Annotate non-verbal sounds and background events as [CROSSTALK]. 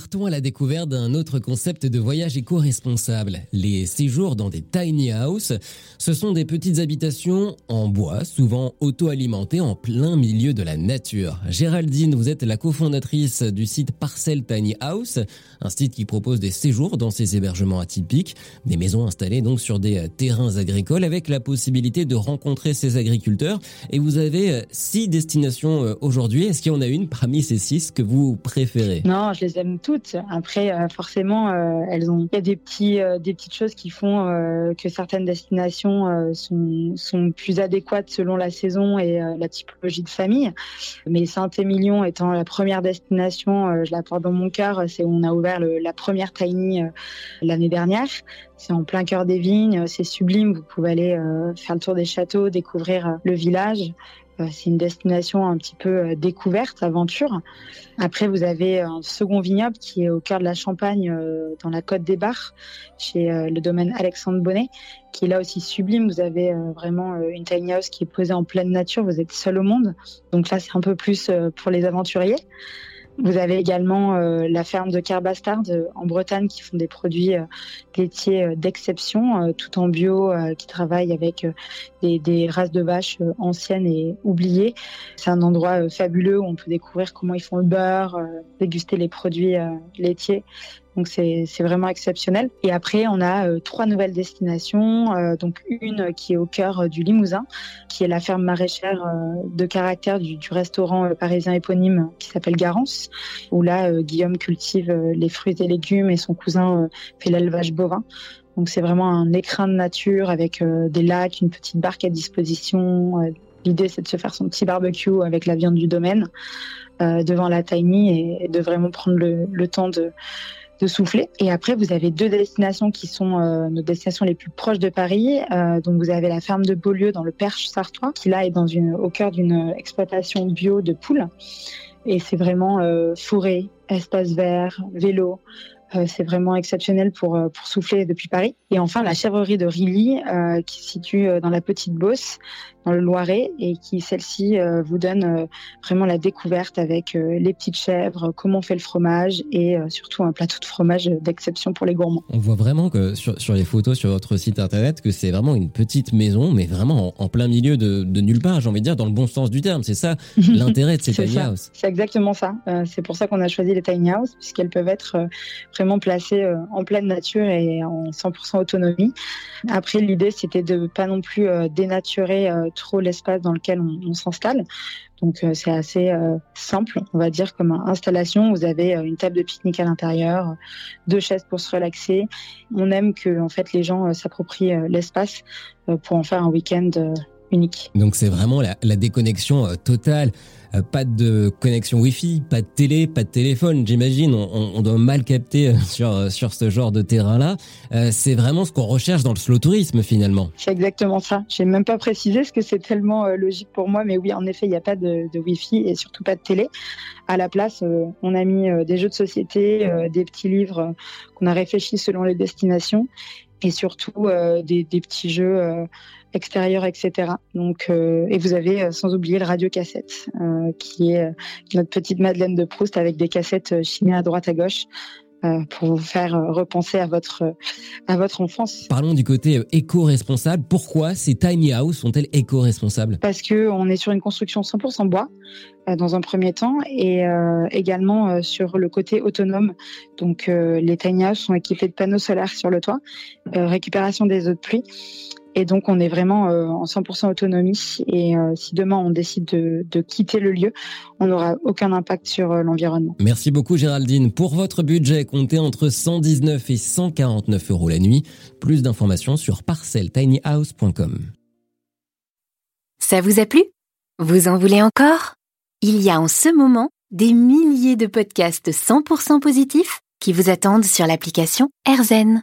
Partons à la découverte d'un autre concept de voyage éco-responsable, les séjours dans des tiny houses. Ce sont des petites habitations en bois, souvent auto-alimentées en plein milieu de la nature. Géraldine, vous êtes la cofondatrice du site Parcel Tiny House, un site qui propose des séjours dans ces hébergements atypiques, des maisons installées donc sur des terrains agricoles avec la possibilité de rencontrer ces agriculteurs. Et vous avez six destinations euh, aujourd'hui. Est-ce qu'il y en a une parmi ces six que vous préférez? Non, je les aime Après, euh, forcément, euh, elles ont. Il y a des petits, euh, des petites choses qui font que certaines destinations sont, sont plus adéquates selon la saison et la typologie de famille. Mais Saint-Émilion étant la première destination, je la porte dans mon cœur. C'est où on a ouvert la première tiny l'année dernière. C'est en plein cœur des vignes, c'est sublime. Vous pouvez aller faire le tour des châteaux, découvrir le village. Euh, c'est une destination un petit peu euh, découverte, aventure. Après, vous avez un second vignoble qui est au cœur de la Champagne, euh, dans la Côte des Bars, chez le domaine Alexandre Bonnet, qui est là aussi sublime. Vous avez vraiment une tiny house qui est posée en pleine nature. Vous êtes seul au monde. Donc là, c'est un peu plus pour les aventuriers. Vous avez également euh, la ferme de Kerbastard euh, en Bretagne qui font des produits euh, laitiers d'exception, tout en bio, qui travaillent avec des, races de vaches anciennes et oubliées. C'est un endroit fabuleux où on peut découvrir comment ils font le beurre, déguster les produits laitiers. Donc c'est vraiment exceptionnel. Et après, on a euh, trois nouvelles destinations. Euh, donc une qui est au cœur euh, du Limousin, qui est la ferme maraîchère de caractère du, restaurant parisien éponyme qui s'appelle Garance, où là, Guillaume cultive les fruits et légumes et son cousin fait l'élevage bovin. Donc c'est vraiment un écrin de nature avec des lacs, une petite barque à disposition. L'idée, c'est de se faire son petit barbecue avec la viande du domaine devant la tiny et, de vraiment prendre le temps de de souffler. Et après, vous avez deux destinations qui sont euh, nos destinations les plus proches de Paris. Euh, donc, vous avez la ferme de Beaulieu dans le Perche sartois, qui là est dans une, au cœur d'une exploitation bio de poules. Et c'est vraiment euh, forêt, espace vert, vélo. C'est vraiment exceptionnel pour, pour souffler depuis Paris. Et enfin, la chèvrerie de Rilly, qui se situe dans la Petite Beauce, dans le Loiret, et qui, celle-ci, vous donne vraiment la découverte avec les petites chèvres, comment on fait le fromage, et surtout un plateau de fromage d'exception pour les gourmands. On voit vraiment que sur, sur les photos sur votre site internet que c'est vraiment une petite maison, mais vraiment en, plein milieu de, de nulle part, j'ai envie de dire, dans le bon sens du terme. C'est ça [LAUGHS] l'intérêt de ces tiny houses. C'est exactement ça. c'est pour ça qu'on a choisi les tiny houses, puisqu'elles peuvent être vraiment placé euh, en pleine nature et en 100% autonomie. Après, l'idée, c'était de pas non plus euh, dénaturer euh, trop l'espace dans lequel on, s'installe. Donc c'est assez simple, on va dire comme installation. Vous avez une table de pique-nique à l'intérieur, deux chaises pour se relaxer. On aime que en fait les gens s'approprient l'espace pour en faire un week-end unique. Donc c'est vraiment la, la déconnexion totale. Euh, pas de connexion Wi-Fi, pas de télé, pas de téléphone. J'imagine, on, on, doit mal capter euh, [LAUGHS] sur euh, sur ce genre de terrain-là. c'est vraiment ce qu'on recherche dans le slow tourisme finalement. C'est exactement ça. J'ai même pas précisé ce que c'est tellement logique pour moi, mais oui, en effet, il n'y a pas de, de Wi-Fi et surtout pas de télé. À la place, on a mis des jeux de société, des petits livres qu'on a réfléchis selon les destinations et surtout des, des, petits jeux extérieur, etc. Donc, euh, et vous avez euh, sans oublier le radio cassette, euh, qui est notre petite Madeleine de Proust avec des cassettes chinées à droite à gauche. pour vous faire repenser à votre à votre enfance. Parlons du côté éco-responsable. Pourquoi ces tiny houses sont-elles éco-responsables? Parce que on est sur une construction 100% bois dans un premier temps et également sur le côté autonome. Donc les tiny houses sont équipés de panneaux solaires sur le toit, récupération des eaux de pluie et donc, on est vraiment euh, en 100% autonomie. Et euh, si demain on décide de, de quitter le lieu, on n'aura aucun impact sur euh, l'environnement. Merci beaucoup, Géraldine. Pour votre budget, comptez entre 119 et 149 euros la nuit. Plus d'informations sur parceltinyhouse.com. Ça vous a plu? Vous en voulez encore? Il y a en ce moment des milliers de podcasts 100% positifs qui vous attendent sur l'application AirZen.